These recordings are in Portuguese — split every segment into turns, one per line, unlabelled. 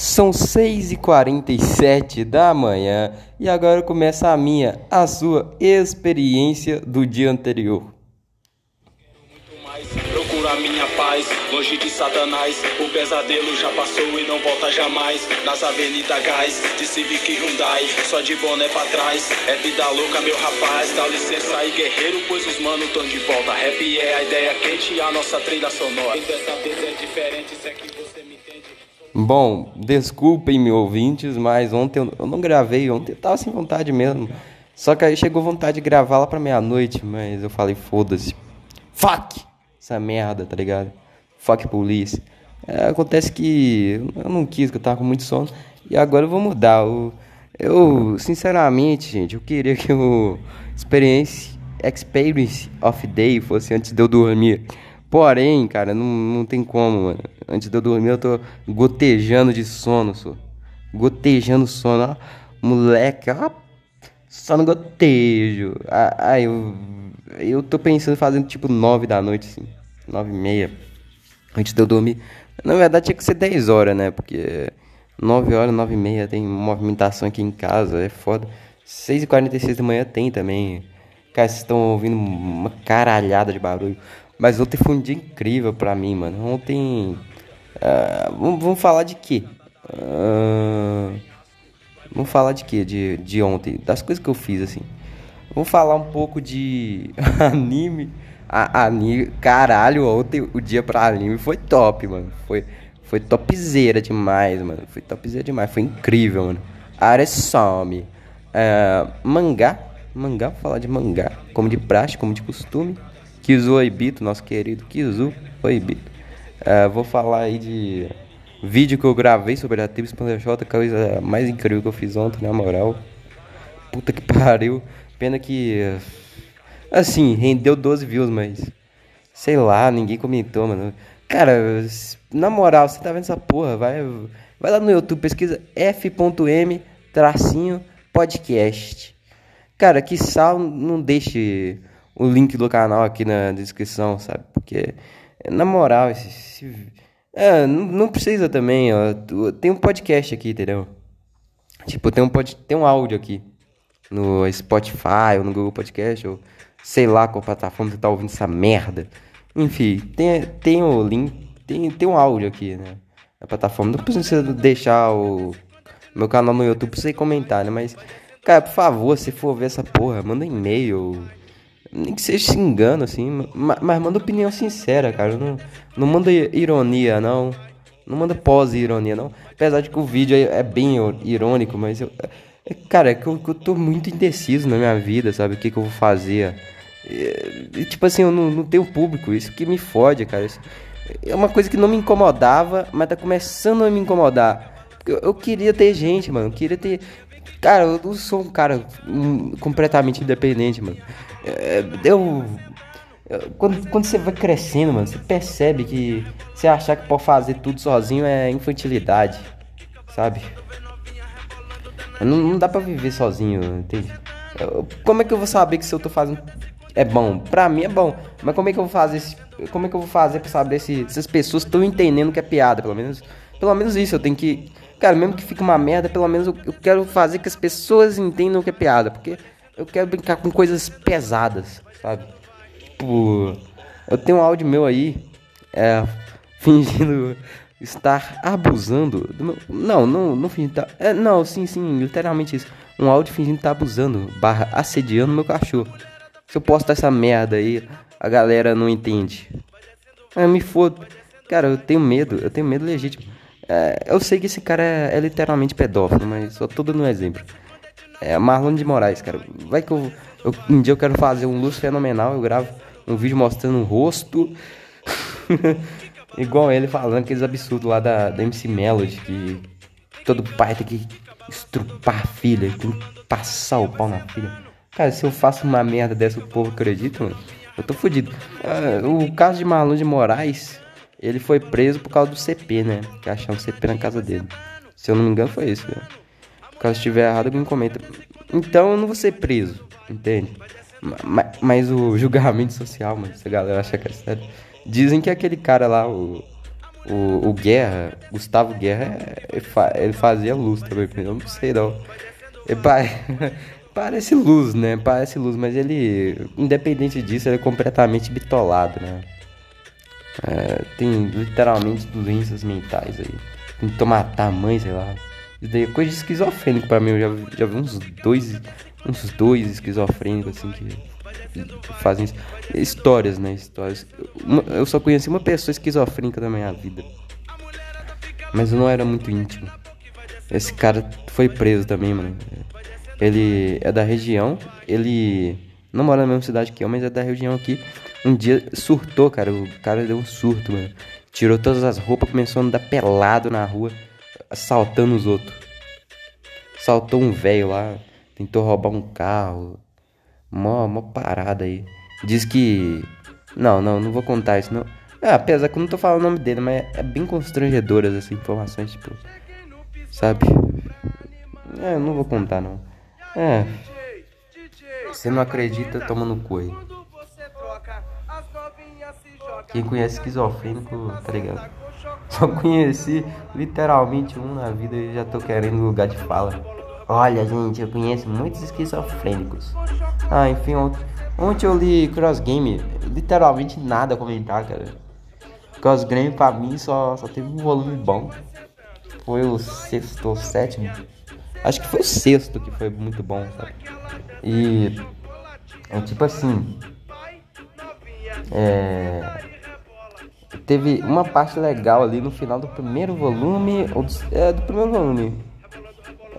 São 6h47 da manhã e agora começa a minha, a sua experiência do dia anterior.
Procura minha paz, longe de Satanás. O pesadelo já passou e não volta jamais. Nas avenidas gás, de Civic Hyundai, só de boné pra trás. É vida louca, meu rapaz. Dá licença aí, guerreiro, pois os mano tão de volta. Rap é a ideia quente a nossa trilha sonora. E dessa vez é diferente, se é que você.
Bom, desculpem me ouvintes, mas ontem eu, não gravei, ontem eu tava sem vontade mesmo. Só que aí chegou vontade de gravar lá pra meia-noite, mas eu falei, foda-se. Fuck! Essa merda, tá ligado? Fuck police. É, acontece que eu não quis, que eu tava com muito sono. E agora eu vou mudar. Eu, eu sinceramente, gente, eu queria que o Experience, Experience of Day fosse antes de eu dormir. Porém, cara, não, não tem como, mano. Antes de eu dormir, eu tô gotejando de sono, só. Gotejando sono, ó. Moleque, ó. Só no gotejo. Ah, ah, eu. Eu tô pensando fazer tipo 9 da noite, assim. 9 e meia. Antes de eu dormir. Na verdade, tinha que ser 10 horas, né? Porque 9 horas, 9 e meia tem movimentação aqui em casa, é foda. 6 e 46 da manhã tem também. Cara, vocês estão ouvindo uma caralhada de barulho. Mas ontem foi um dia incrível pra mim, mano. Ontem. ah, vamos, falar de quê? Ah, vamos falar de quê? De, de ontem. Das coisas que eu fiz, assim. Vamos falar um pouco de anime. A, anime. Caralho, ontem o dia pra anime foi top, mano. Foi, foi topzera demais, mano. Foi topzera demais. Foi incrível, mano. Aresome. É, mangá. Mangá, vou falar de mangá. Como de praxe, como de costume. Kizu Oibito, nosso querido Kizu Oibito. É, vou falar aí de vídeo que eu gravei sobre a tribo J, coisa mais incrível que eu fiz ontem, na moral. Puta que pariu. Pena que. Assim, rendeu 12 views, mas. Sei lá, ninguém comentou, mano. Cara, na moral, você tá vendo essa porra? Vai, vai lá no YouTube, pesquisa f.m tracinho podcast. Cara, que sal não deixe o link do canal aqui na descrição, sabe? Porque, na moral, esse, esse- é, não, não precisa também, ó. Tem um podcast aqui, entendeu? Tipo, tem um, pod, tem um áudio aqui no Spotify ou no Google Podcast, ou sei lá qual plataforma você tá ouvindo essa merda. Enfim, tem, tem o link, tem, tem um áudio aqui, né? Na plataforma. Não precisa deixar o meu canal no YouTube pra você comentar, né? Mas, cara, por favor, se for ver essa porra, manda um e-mail. Nem que seja se engano, assim. ma- Mas manda opinião sincera, cara. Não, não manda ironia, não. Não manda pós-ironia, não. Apesar de que o vídeo é, é bem irônico, mas eu. é- Cara, é que eu, eu tô muito indeciso na minha vida, sabe? O que, que eu vou fazer. E, tipo assim, eu não, não tenho público. Isso que me fode, cara. Isso é uma coisa que não me incomodava, mas tá começando a me incomodar. Eu, eu queria ter gente, mano. Eu queria ter. Cara, eu não sou um cara hum, completamente independente, mano. É, Eu. Quando, quando você vai crescendo, mano, você percebe que você achar que pode fazer tudo sozinho é infantilidade, sabe? Não, não dá pra viver sozinho, entende? Eu- como é que eu vou saber que se eu tô fazendo é bom? Pra mim é bom, mas como é que eu vou fazer? Como é que eu vou fazer pra saber se, se as pessoas estão entendendo que é piada? Pelo menos, pelo menos isso. Eu tenho que, cara, mesmo que fique uma merda, pelo menos eu, eu quero fazer que as pessoas entendam que é piada, porque eu quero brincar com coisas pesadas, sabe? Tipo, eu tenho um áudio meu aí, é, fingindo estar abusando do meu... Não, não, não fingindo estar... É, não, sim, sim, literalmente isso. Um áudio fingindo estar abusando, barra assediando meu cachorro. Se eu postar essa merda aí, a galera não entende. Ah, me foda. Cara, eu tenho medo, eu tenho medo legítimo. É, eu sei que esse cara é, é literalmente pedófilo, mas só tô dando um exemplo. É Marlon de Moraes, cara. Vai que eu, eu- Um dia eu quero fazer um luz fenomenal, eu gravo um vídeo mostrando o rosto. Igual ele falando aqueles absurdos lá da, da MC Melody, que todo pai tem que estrupar a filha, tem que passar o pau na filha. Cara, se eu faço uma merda dessa, o povo acredita, mano. Eu tô fudido. Ah, o caso de Marlon de Moraes, ele foi preso por causa do CP, né? Que acharam um CP na casa dele. Se eu não me engano, foi isso, né? Caso estiver errado, alguém comenta. Então eu não vou ser preso, entende? Ma- ma- Mas o julgamento social, mano, essa galera acha que é sério. Dizem que aquele cara lá, o, O, o Guerra, Gustavo Guerra, ele, fa, ele fazia luz também. Eu não sei não. Ele parece luz, né? Parece luz, mas ele, independente disso, ele é completamente bitolado, né? É, tem literalmente doenças mentais aí. Tentou matar a mãe, sei lá. Isso daí é coisa de esquizofrênico pra mim. Eu já, já vi uns dois, uns dois esquizofrênicos assim que, fazem histórias, né? Histórias. Eu só conheci uma pessoa esquizofrênica da minha vida. Mas não era muito íntimo. Esse cara foi preso também, mano. Ele é da região. Ele não mora na mesma cidade que eu, mas é da região aqui. Um dia surtou, cara. O cara deu um surto, mano. Tirou todas as roupas, começou a andar pelado na rua, assaltando os outros. Saltou um velho lá, tentou roubar um carro. Mó, mó parada aí. Diz que. Não, não, não vou contar isso, não. É, apesar que eu não tô falando o nome dele, mas é bem constrangedoras essas informações, tipo. Sabe? É, eu não vou contar, não. É. Você não acredita, toma no cu aí. Quem conhece esquizofrênico, tá ligado? Só conheci literalmente um na vida e já tô querendo lugar de fala. Olha, gente, eu conheço muitos esquizofrênicos. Ah, enfim, ontem, ontem eu li Cross Game, literalmente nada a comentar, cara. Cross Game pra mim só, só teve um volume bom. Foi o sexto ou sétimo. Acho que foi o sexto que foi muito bom, sabe? E. É tipo assim. É teve uma parte legal ali no final do primeiro volume, ou do, é, do primeiro volume.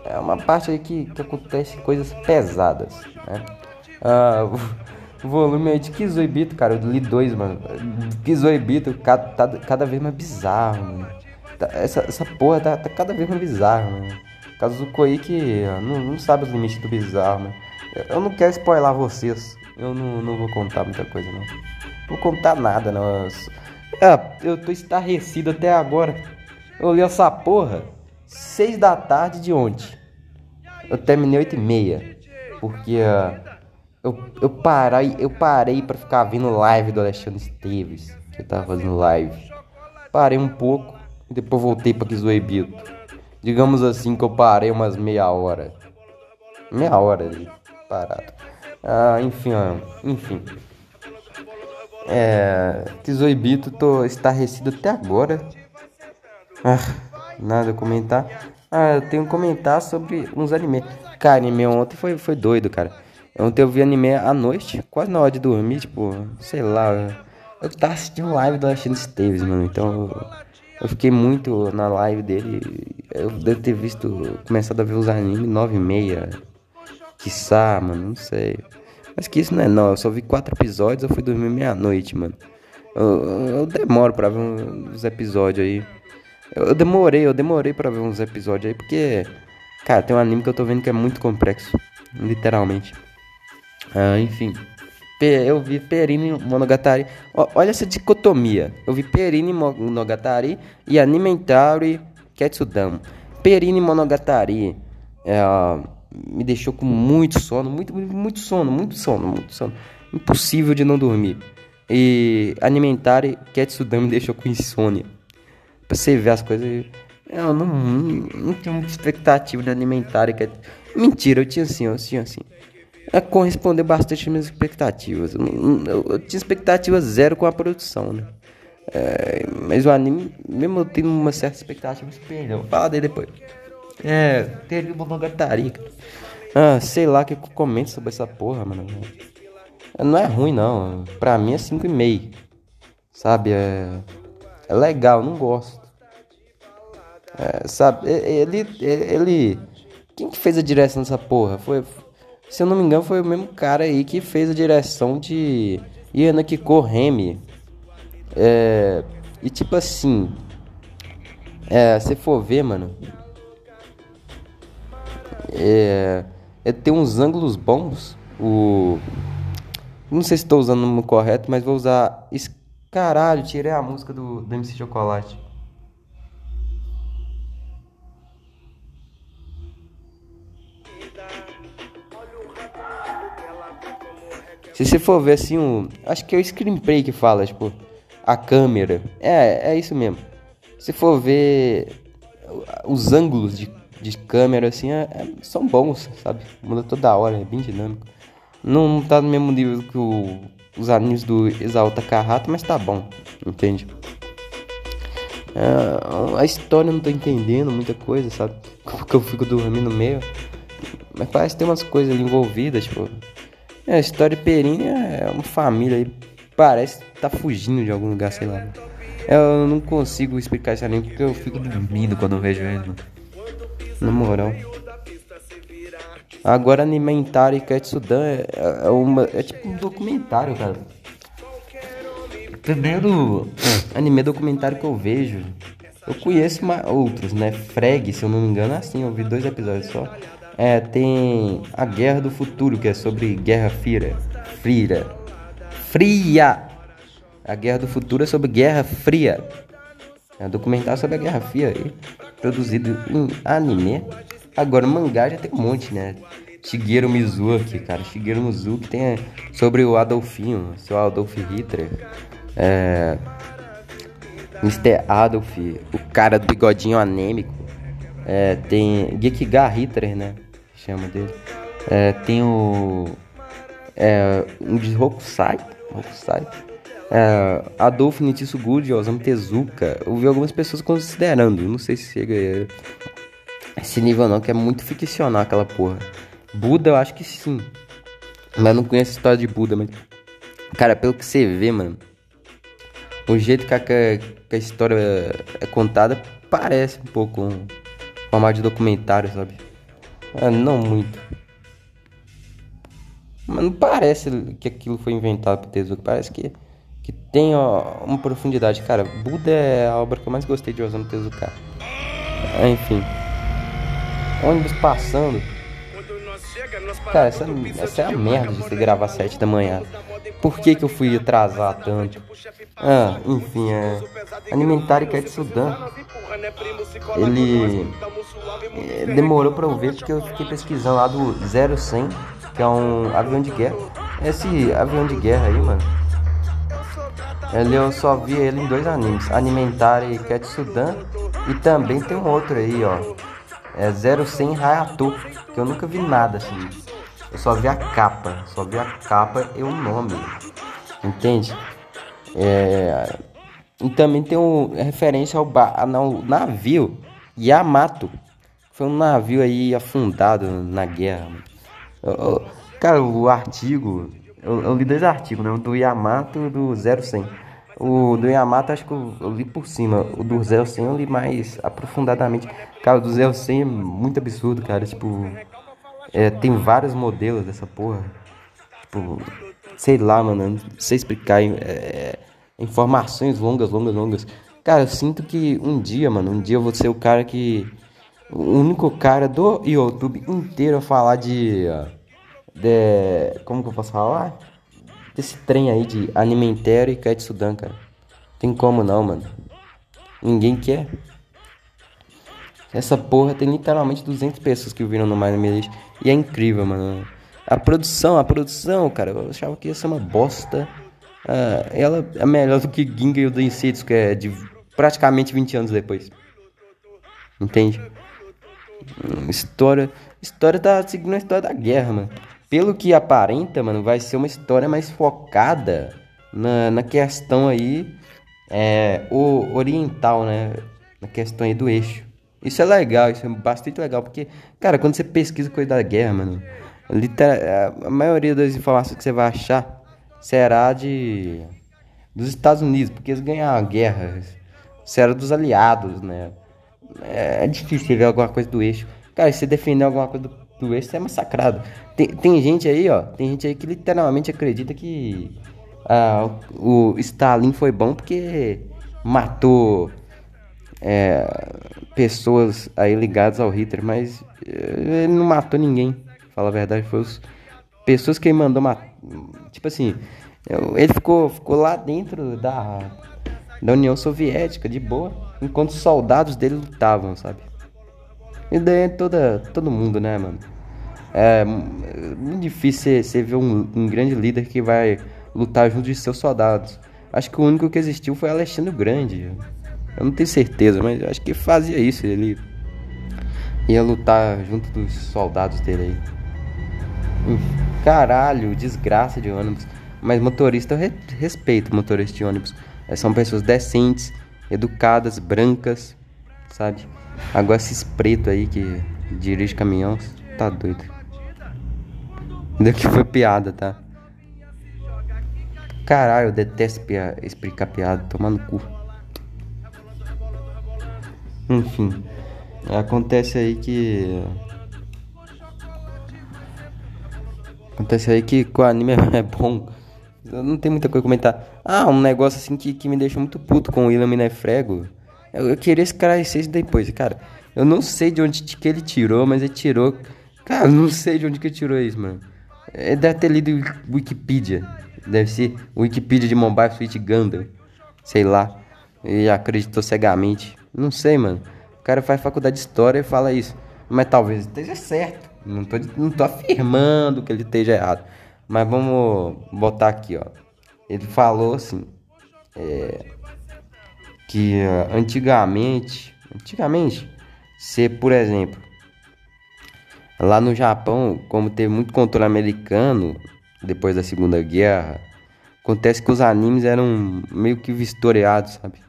É uma parte aí que, que acontece coisas pesadas, né? Ah, o volume aí de Kizoibito, cara, eu li dois, mano. Kizoibito, cada, tá, cada vez mais bizarro, mano. Tá, essa, essa porra tá, tá cada vez mais bizarro, mano. Caso do Koike não, não sabe os limites do bizarro, mano. Eu não quero spoiler vocês. Eu não, não vou contar muita coisa, não. Não vou contar nada, não. É, eu tô estarrecido até agora. Eu li essa porra seis da tarde de ontem. Eu terminei oito e meia. Porque uh, eu, eu parei, eu parei pra ficar vendo live do Alexandre Esteves. Que tava fazendo live. Parei um pouco e depois voltei pra Kizoebito. Digamos assim que eu parei umas meia hora. Meia hora ali, parado. Ah, enfim, ó, enfim. É. Tesoibito, tô estarrecido até agora. Ah, nada a comentar. Ah, eu tenho que comentar sobre uns animes. Cara, anime ontem foi, foi doido, cara. Ontem eu vi anime à noite, quase na hora de dormir, tipo, sei lá. Eu tava assistindo live do Alexandre Esteves, mano. Então eu, eu fiquei muito na live dele. Eu devo ter visto, começado a ver os animes 9 e meia. Quiçá, mano, não sei. Mas que isso não é não, eu só vi quatro episódios, eu fui dormir meia-noite, mano. Eu, eu, demoro pra ver uns episódios aí. Eu, eu, demorei, eu demorei pra ver uns episódios aí, porque, cara, tem um anime que eu tô vendo que é muito complexo. Literalmente. Ah, enfim. Eu vi Perini Monogatari. Olha essa dicotomia. Eu vi Perini Monogatari e Animentari Ketsudan. Perini Monogatari. É me deixou com muito sono, muito, muito sono, muito sono, muito sono. Impossível de não dormir. E Alimentare Ketsudan me deixou com insônia. Pra você ver as coisas. Eu não, não, tinha muita expectativa de Alimentare. Que... Mentira, eu tinha assim, eu tinha assim. É corresponder bastante às minhas expectativas. Eu, eu, eu, tinha expectativa zero com a produção, né? É, mas o anime, mesmo eu tendo uma certa expectativa, perdeu. Fala dele depois. É, teve Monogatari. Ah, sei lá que eu comento sobre essa porra, mano. Não é ruim, não. Pra mim é 5,5. Sabe? É, é legal, não gosto. É, sabe? Ele, ele. Quem que fez a direção dessa porra? Foi. Se eu não me engano, foi o mesmo cara aí que fez a direção de Yanakiko Remy. É. E tipo assim. É, se for ver, mano. É é ter uns ângulos bons. O não sei se estou usando o nome correto, mas vou usar. Caralho, tirei a música do, do MC Chocolate. Se você for ver assim, um, acho que é o screenplay que fala, tipo, a câmera. É, é isso mesmo. Se for ver os ângulos de, de câmera, assim, é, é, são bons, sabe? Muda toda hora, é bem dinâmico. Não, não tá no mesmo nível que o, os animes do Exalta Carrata, mas tá bom, entende? É, a história eu não tô entendendo muita coisa, sabe? Porque eu fico dormindo no meio. Mas parece que tem umas coisas ali envolvidas, tipo. É, a história de Perinha é uma família aí. Parece que tá fugindo de algum lugar, sei lá. Eu não consigo explicar isso anime porque eu fico dormindo quando eu vejo ele, mano. Na moral. Agora Alimentar e Ketsudan é, é, uma, é tipo um documentário, cara. Primeiro anime documentário que eu vejo. Eu conheço uma, outros, né? Freg, se eu não me engano, é assim, eu vi dois episódios só. É, tem A Guerra do Futuro, que é sobre Guerra Fria. Fria. Fria! A Guerra do Futuro é sobre Guerra Fria. É um documentário sobre a Guerra Fria, aí, produzido em anime. Agora, mangá já tem um monte, né? Shigeru Mizuki, cara. Shigeru Mizuki tem é, sobre o Adolfinho, seu Adolf Hitler. É, Mr. Adolf, o cara do bigodinho anêmico. É, tem Gekiga Hitler, né? Chama dele. É, tem o. É, um de Hokusai. Hokusai. É, Adolfo Nitsuguchi, Osamu Tezuka. Eu vi algumas pessoas considerando. Não sei se chega a esse nível não, que é muito ficcional aquela porra. Buda, eu acho que sim. Mas não conheço a história de Buda, mas. Cara, pelo que você vê, mano o jeito que a, que a história é contada parece um pouco um formato de documentário, sabe? É, não muito. Mas não parece que aquilo foi inventado por Tezuka. Parece que tem ó, uma profundidade. Cara, Buda é a obra que eu mais gostei de Osamu Tezuka. Enfim. Ônibus passando. Cara, essa, essa é a merda de você gravar às 7 da manhã. Por que, que eu fui atrasar tanto? Ah, enfim, é. Alimentar e Ketsudan. Ele. É, demorou pra eu ver porque eu fiquei pesquisando lá do 0100, que é um avião de guerra. Esse avião de guerra aí, mano. Ele eu só vi ele em dois animes, Alimentar e Ketsudan. E também tem um outro aí, ó. É 0100 Hayato, que eu nunca vi nada assim. Eu só vi a capa, só vi a capa e o nome. Entende? É, e também tem um, referência ao, ao navio Yamato. Foi um navio aí afundado na guerra. Cara, o artigo. Eu, eu, li dois artigos, né? O do Yamato e do 0100. O do Yamato acho que eu, eu, li por cima. O do 0100 eu li mais aprofundadamente. Cara, o do 0100 é muito absurdo, cara. Tipo, é, tem vários modelos dessa porra. Tipo, sei lá, mano, não sei explicar. É, informações longas, longas, longas. Cara, eu sinto que um dia, mano, um dia eu vou ser o cara que. O único cara do YouTube inteiro a falar de. De como que eu posso falar? Desse trem aí de Alimentário e Ketsudan, cara. Tem como não, mano. Ninguém quer. Essa porra tem literalmente 200 pessoas que viram no My E é incrível, mano. A produção, a produção, cara, eu achava que ia ser uma bosta. Uh, ela é melhor do que Ginga e o Densetsu, que é de praticamente 20 anos depois. Entende? Hum, história. História tá seguindo a história da guerra, mano. Pelo que aparenta, mano, vai ser uma história mais focada na, na questão aí. É, o oriental, né? Na questão aí do eixo. Isso é legal, isso é bastante legal, porque, cara, quando você pesquisa coisa da guerra, mano, literal, a maioria das informações que você vai achar será de dos Estados Unidos, porque eles ganharam a guerra, será dos aliados, né? É, é difícil ver alguma coisa do eixo. Cara, se defender alguma coisa do, do você é massacrado. Tem, tem gente aí, ó, tem gente aí que literalmente acredita que ah, o Stalin foi bom porque matou é, pessoas aí ligadas ao Hitler, mas eh, ele não matou ninguém. Fala a verdade, foi os pessoas que ele mandou matar. Tipo assim, ele ficou, ficou lá dentro da, da União Soviética, de boa, enquanto os soldados dele lutavam, sabe? E daí é toda, todo mundo, né, mano? É muito difícil você ver um, um grande líder que vai lutar junto de seus soldados. Acho que o único que existiu foi Alexandre o Grande. Eu não tenho certeza, mas acho que fazia isso. Ele ia lutar junto dos soldados dele aí. Caralho, desgraça de ônibus. Mas motorista, eu re respeito motorista de ônibus. São pessoas decentes, educadas, brancas, sabe? Agora esses pretos aí que dirige caminhão, tá doido. Ainda que foi piada, tá? Caralho, eu detesto pia explicar piada, tomar no cu. Enfim, acontece aí que. Acontece aí que o anime é bom. Não tem muita coisa a comentar. Ah, um negócio assim que, que me deixou muito puto com o William Minefrego. Eu, eu queria esclarecer isso depois, cara. Eu não sei de onde que ele tirou, mas ele tirou. Cara, eu não sei de onde que ele tirou isso, mano. Ele deve ter lido Wikipedia. Deve ser Wikipedia de Mobile Suit Gundam. Sei lá. E acreditou cegamente. Não sei, mano. O cara faz faculdade de história e fala isso. Mas talvez esteja certo. Não tô, não tô afirmando que ele esteja errado. Mas vamos botar aqui, ó. Ele falou assim. É, que uh, antigamente. Antigamente. Se, por exemplo. Lá no Japão, como teve muito controle americano depois da Segunda Guerra, acontece que os animes eram meio que vistoriados, sabe?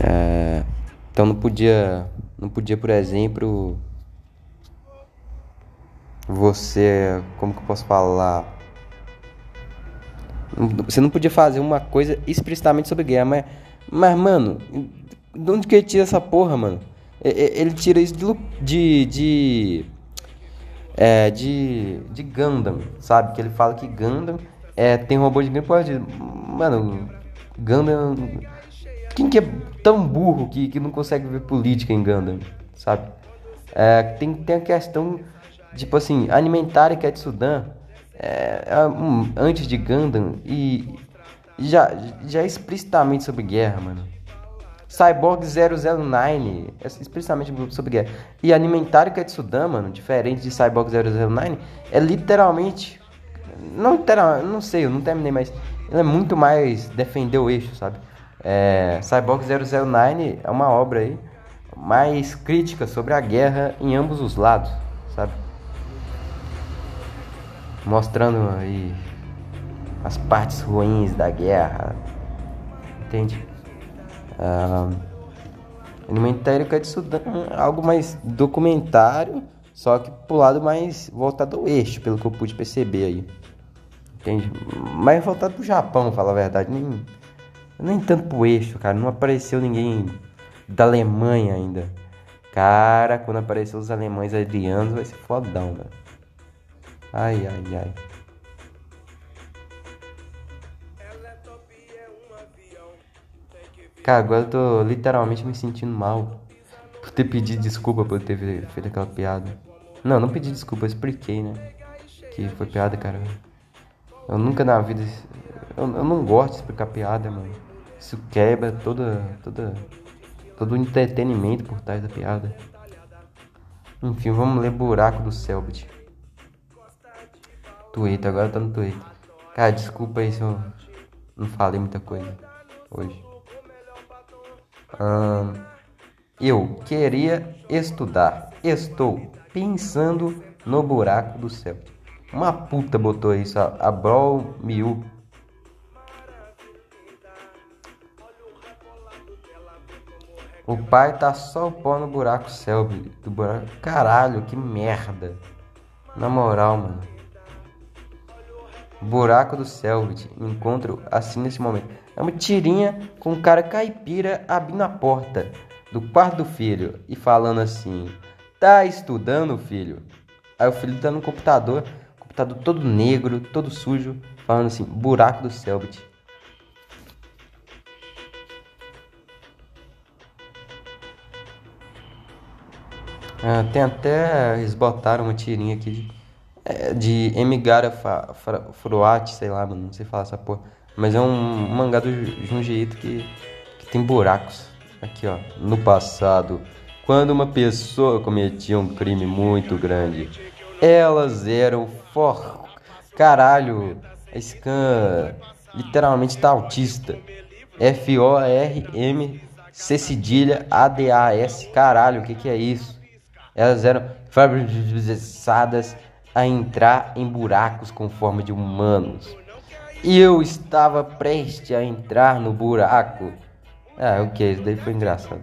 É, então não podia, não podia, por exemplo, você, como que eu posso falar? Você não podia fazer uma coisa explicitamente sobre guerra, mas, mas mano, de onde que ele tira essa porra, mano? Ele tira isso de, de, de é, de, de Gundam, sabe? Que ele fala que Gundam é, tem robô de Gundam. Mano, Gundam quem que é tão burro que, que não consegue ver política em Gundam, sabe? É, tem, tem a questão, tipo assim, alimentar e Ketsudan é, é, um, antes de Gundam e já, já é explicitamente sobre guerra, mano. Cyborg 009, é explicitamente sobre guerra. E Alimentário Ketsudan, mano, diferente de Cyborg 009, é literalmente. Não literal, não sei, eu não terminei, mas ele é muito mais defender o eixo, sabe? É, Cyborg 009 é uma obra aí mais crítica sobre a guerra em ambos os lados, sabe? Mostrando aí as partes ruins da guerra, entende? Ah, Alimentário Katsudan, algo mais documentário, só que pro lado mais voltado ao eixo, pelo que eu pude perceber aí. Entende? Mais voltado pro Japão, falar a verdade. Nem, nem tanto pro eixo, cara. Não apareceu ninguém da Alemanha ainda. Cara, quando apareceu os alemães adrianos vai ser fodão, mano. Ai, ai, ai. Cara, agora eu tô literalmente me sentindo mal por ter pedido desculpa por ter feito aquela piada. Não, não pedi desculpa, eu expliquei, né? Que foi piada, cara. Eu nunca na vida. Eu, eu não gosto de explicar piada, mano. Isso quebra toda. toda. todo o entretenimento por trás da piada. Enfim, vamos ler Buraco do Selbit. Twitter, agora tá no Twitter. Cara, desculpa aí se eu não falei muita coisa hoje. Hum, eu queria estudar. Estou pensando no buraco do céu. Uma puta botou isso, a, a Brawl Miu. O pai tá só o pó no buraco Selby. Do buraco. Caralho, que merda. Na moral, mano. Buraco do Selbit. Encontro assim nesse momento. É uma tirinha com um cara caipira abrindo a porta do quarto do filho e falando assim: Tá estudando, filho? Aí o filho tá no computador, computador todo negro, todo sujo, falando assim: Buraco do Selbit. Ah, tem até. Eles botaram uma tirinha aqui de, é, de Emigara Fruati, sei lá, mano, não sei falar essa porra. Mas é um mangá do Junji que, que tem buracos. Aqui, ó. No passado, quando uma pessoa cometia um crime muito grande, elas eram for... Caralho, a Scan literalmente tá autista. F-O-R-M C cedilha ADAS. Caralho, o que que é isso? Elas eram fabricadas a entrar em buracos com forma de humanos. E eu estava prestes a entrar no buraco. Ah, ok, isso daí foi engraçado.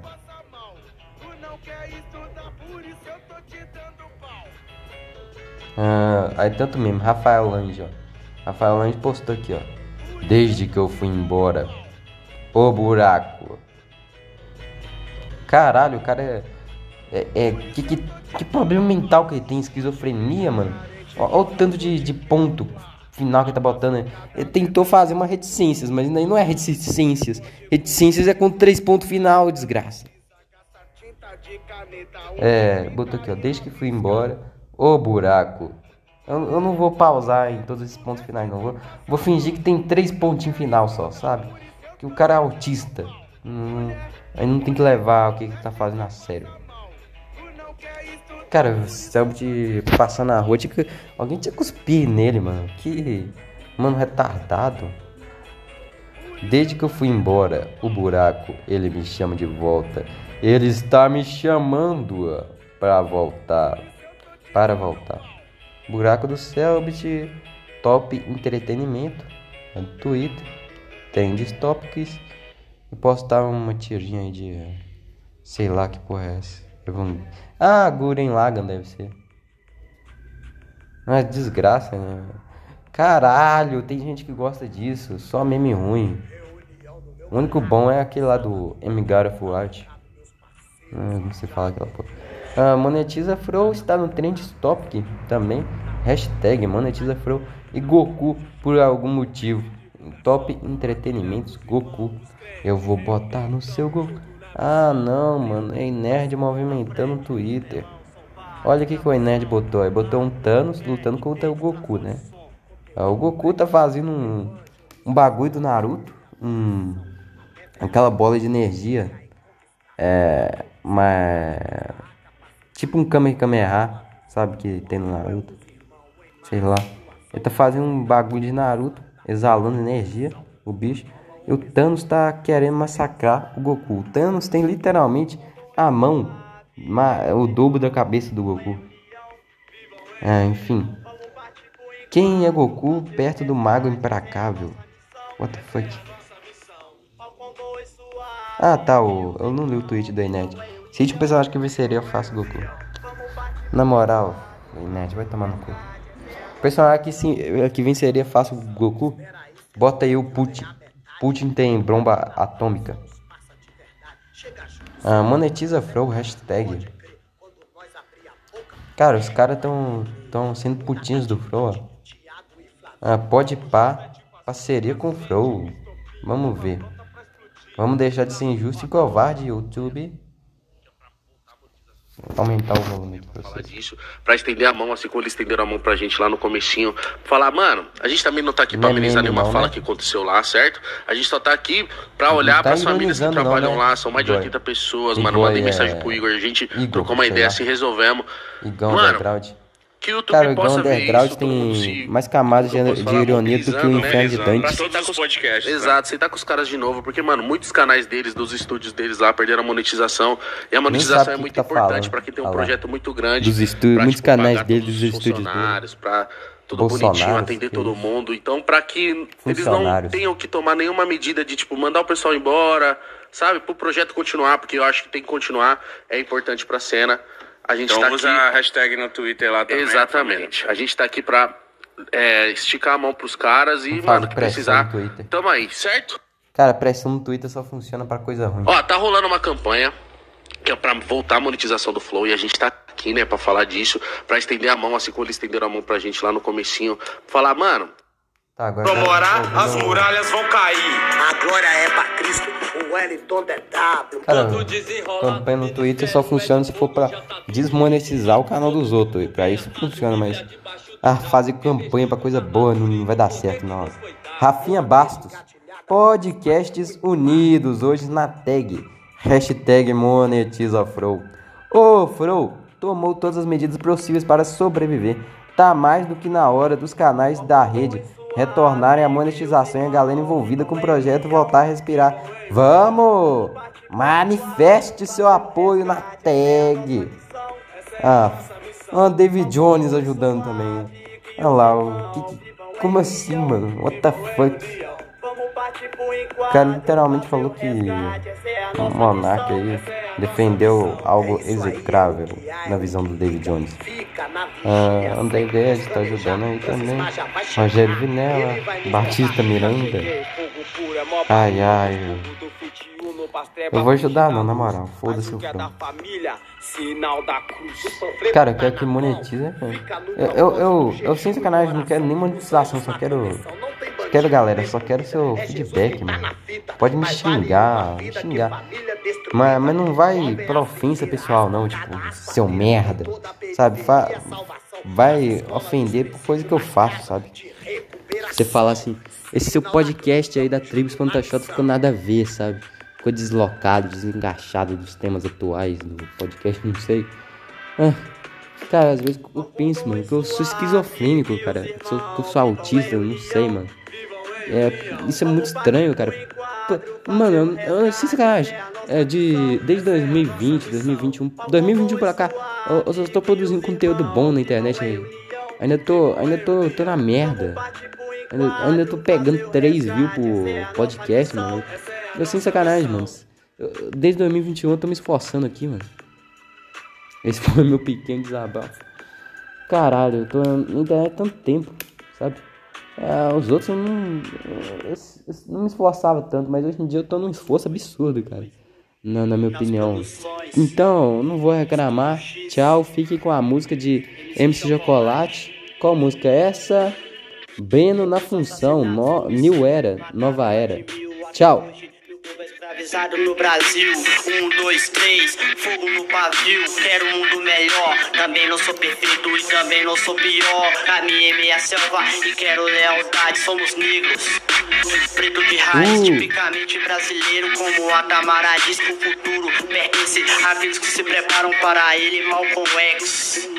Ah, aí tanto mesmo, Rafael Lange, ó. Rafael Lange postou aqui, ó. Desde que eu fui embora. O buraco. Caralho, o cara é. É. é que, que, que problema mental que ele tem? Esquizofrenia, mano. Olha o tanto de, de ponto final que ele tá botando. Ele tentou fazer uma reticências, mas aí não é reticências. Reticências é com três pontos final, desgraça. É, botou aqui, ó. Desde que fui embora. Ô buraco. Eu, eu não vou pausar em todos esses pontos finais, não. Vou, vou fingir que tem três pontinhos final só, sabe? Que o cara é autista. Hum, aí não tem que levar o que ele tá fazendo a sério. Cara, o Selbit passando na rua, tinha que... alguém tinha que cuspir nele, mano. Que. Mano, retardado. Desde que eu fui embora, o buraco, ele me chama de volta. Ele está me chamando para voltar para voltar. Buraco do Selbit, top entretenimento, é Twitter, tem topics e postar uma tirinha aí de sei lá que porra é essa. Ah, Guren Lagan deve ser. Mas desgraça, né? Caralho, tem gente que gosta disso, só meme ruim. O único bom é aquele lá do M. Garfield Art. Não sei falar aquela porra. Uh, monetiza Fro está no Trend Topic também. Hashtag Monetiza Fro e Goku por algum motivo. Top Entretenimentos Goku. Eu vou botar no seu Goku. Ah não, mano. É Nerd movimentando o Twitter. Olha o que, que o Nerd botou. Ele botou um Thanos lutando contra o Goku, né? Ah, o Goku tá fazendo um, um bagulho do Naruto. Um, aquela bola de energia. É. Mas Tipo um Kamehameha, sabe? Que tem no Naruto. Sei lá. Ele tá fazendo um bagulho de Naruto, exalando energia, o bicho. O Thanos tá querendo massacrar o Goku. O Thanos tem literalmente a mão, o dobro da cabeça do Goku. Ah, enfim. Quem é Goku perto do Mago Implacável? What the fuck? Ah, tá. O, eu não li o tweet do Inet. Cite um personagem que venceria fácil Goku. Na moral, Inet, vai tomar no cu. O personagem que, sim, que venceria fácil Goku, bota aí o Putin. Putin tem bomba atômica. Ah, monetiza Flow, hashtag. Cara, os caras tão, tão sendo putinhos do Flow. Ah, pode pá, parceria com o Flow. Vamos ver. Vamos deixar de ser injusto e covarde, YouTube aumentar o volume
Falar disso, pra estender a mão, assim como eles estenderam a mão pra gente lá no comecinho. Falar, mano, a gente também não tá aqui pra não amenizar nenhuma não, fala né? que aconteceu lá, certo? A gente só tá aqui pra olhar tá pras famílias que trabalham não, né? lá. São mais de 80 pessoas, Igor, mano. Mandei é... mensagem pro Igor, a gente Igor, trocou uma ideia, se resolvemos.
Igor, mano, que o YouTube Cara, o possa Underground isso, tem mais camadas de, de ironia do que o né? Inferno de Dante.
Pra com os podcasts. Exato, sentar com os caras de novo, porque, mano, muitos canais deles, dos estúdios deles lá, perderam a monetização. E a monetização é muito tá importante para quem tem um projeto muito grande.
Dos estúdios, muitos tipo, canais deles, dos estúdios deles.
Pra tudo Bolsonaro, bonitinho, atender todo mundo. Então, para que eles não tenham que tomar nenhuma medida de, tipo, mandar o pessoal embora, sabe? Pro projeto continuar, porque eu acho que tem que continuar, é importante pra cena. A gente
então
tá
usa
aqui...
a hashtag no Twitter lá também.
Exatamente. A gente tá aqui pra é, esticar a mão pros caras e, mano, que precisar. Tamo aí, certo?
Cara, pressão no Twitter só funciona pra coisa ruim.
Ó, tá rolando uma campanha que é pra voltar a monetização do Flow e a gente tá aqui, né, pra falar disso, pra estender a mão, assim como eles estenderam a mão pra gente lá no comecinho. Falar, mano,
Tá, agora Vamos orar, as muralhas vão cair. A glória é pra Cristo.
Cara, campanha no Twitter só funciona se for pra desmonetizar o canal dos outros. E pra isso funciona, mas. Ah, fazer campanha pra coisa boa não vai dar certo, não. Rafinha Bastos. Podcasts unidos hoje na tag. Hashtag monetiza Fro. Ô, Fro, tomou todas as medidas possíveis para sobreviver. Tá mais do que na hora dos canais da rede retornarem à monetização e a galera envolvida com o projeto voltar a respirar. Vamos! Manifeste seu apoio na tag. Ah, ah David Jones ajudando também. Olha lá, o que, como assim, mano? What the fuck? O cara literalmente falou que o Monark aí defendeu algo execrável na visão do David Jones. Ah, André Guedes está ajudando aí também. Rogério Vinella, Batista Miranda. Ai, ai. Eu vou ajudar não, na moral. Foda-se o filme. Cara, eu quero que monetize. Eu, eu, eu, eu, sem sacanagem, não quero nem monetização, só quero quero, galera, só quero seu feedback, mano. Pode me xingar, me xingar. Mas, mas não vai pra ofensa pessoal, não, tipo, seu merda, sabe? Fa vai ofender por coisa que eu faço, sabe? Você fala assim, esse seu podcast aí da Tribo Espantachota ficou nada a ver, sabe? Ficou deslocado, desengaixado dos temas atuais do podcast, não sei. Ah, cara, às vezes eu penso, mano, que eu sou esquizofrênico, cara. Eu sou, eu sou autista, eu não sei, mano. É, isso é muito estranho, cara. Mano, eu, eu, sem sacanagem. É de, desde 2020, 2021, 2021 pra cá, eu, eu só tô produzindo conteúdo bom na internet aí. Ainda tô, ainda tô, tô na merda. Ainda, ainda tô pegando 3 views por podcast, mano. Eu sem sacanagem, mano. Eu, desde 2021 eu tô me esforçando aqui, mano. Esse foi meu pequeno desabafo. Caralho, eu tô na internet há tanto tempo, sabe? É, os outros eu não, eu, eu não me esforçava tanto, mas hoje em dia eu tô num esforço absurdo, cara. Na, minha opinião. Então, não vou reclamar. Tchau, fique com a música de MC Chocolate. Qual música é essa? Breno na função, no, New Era, Nova Era. Tchau
escravizado no Brasil. Um, dois, três, fogo no pavio. Quero um mundo melhor. Também não sou perfeito e também não sou pior. Caminhei meia selva e quero lealdade. Somos negros. Preto de raiz, uh. tipicamente brasileiro, como a Tamara diz que o futuro pertence àqueles que se preparam para ele, Malcolm X.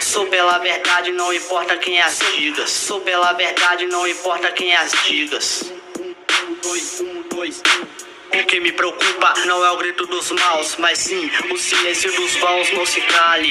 Sou pela verdade, não importa quem as diga. Sou pela verdade, não importa quem as digas. Um, dois, um, dois, um. O que me preocupa não é o grito dos maus, mas sim o silêncio dos bons. Não se cale,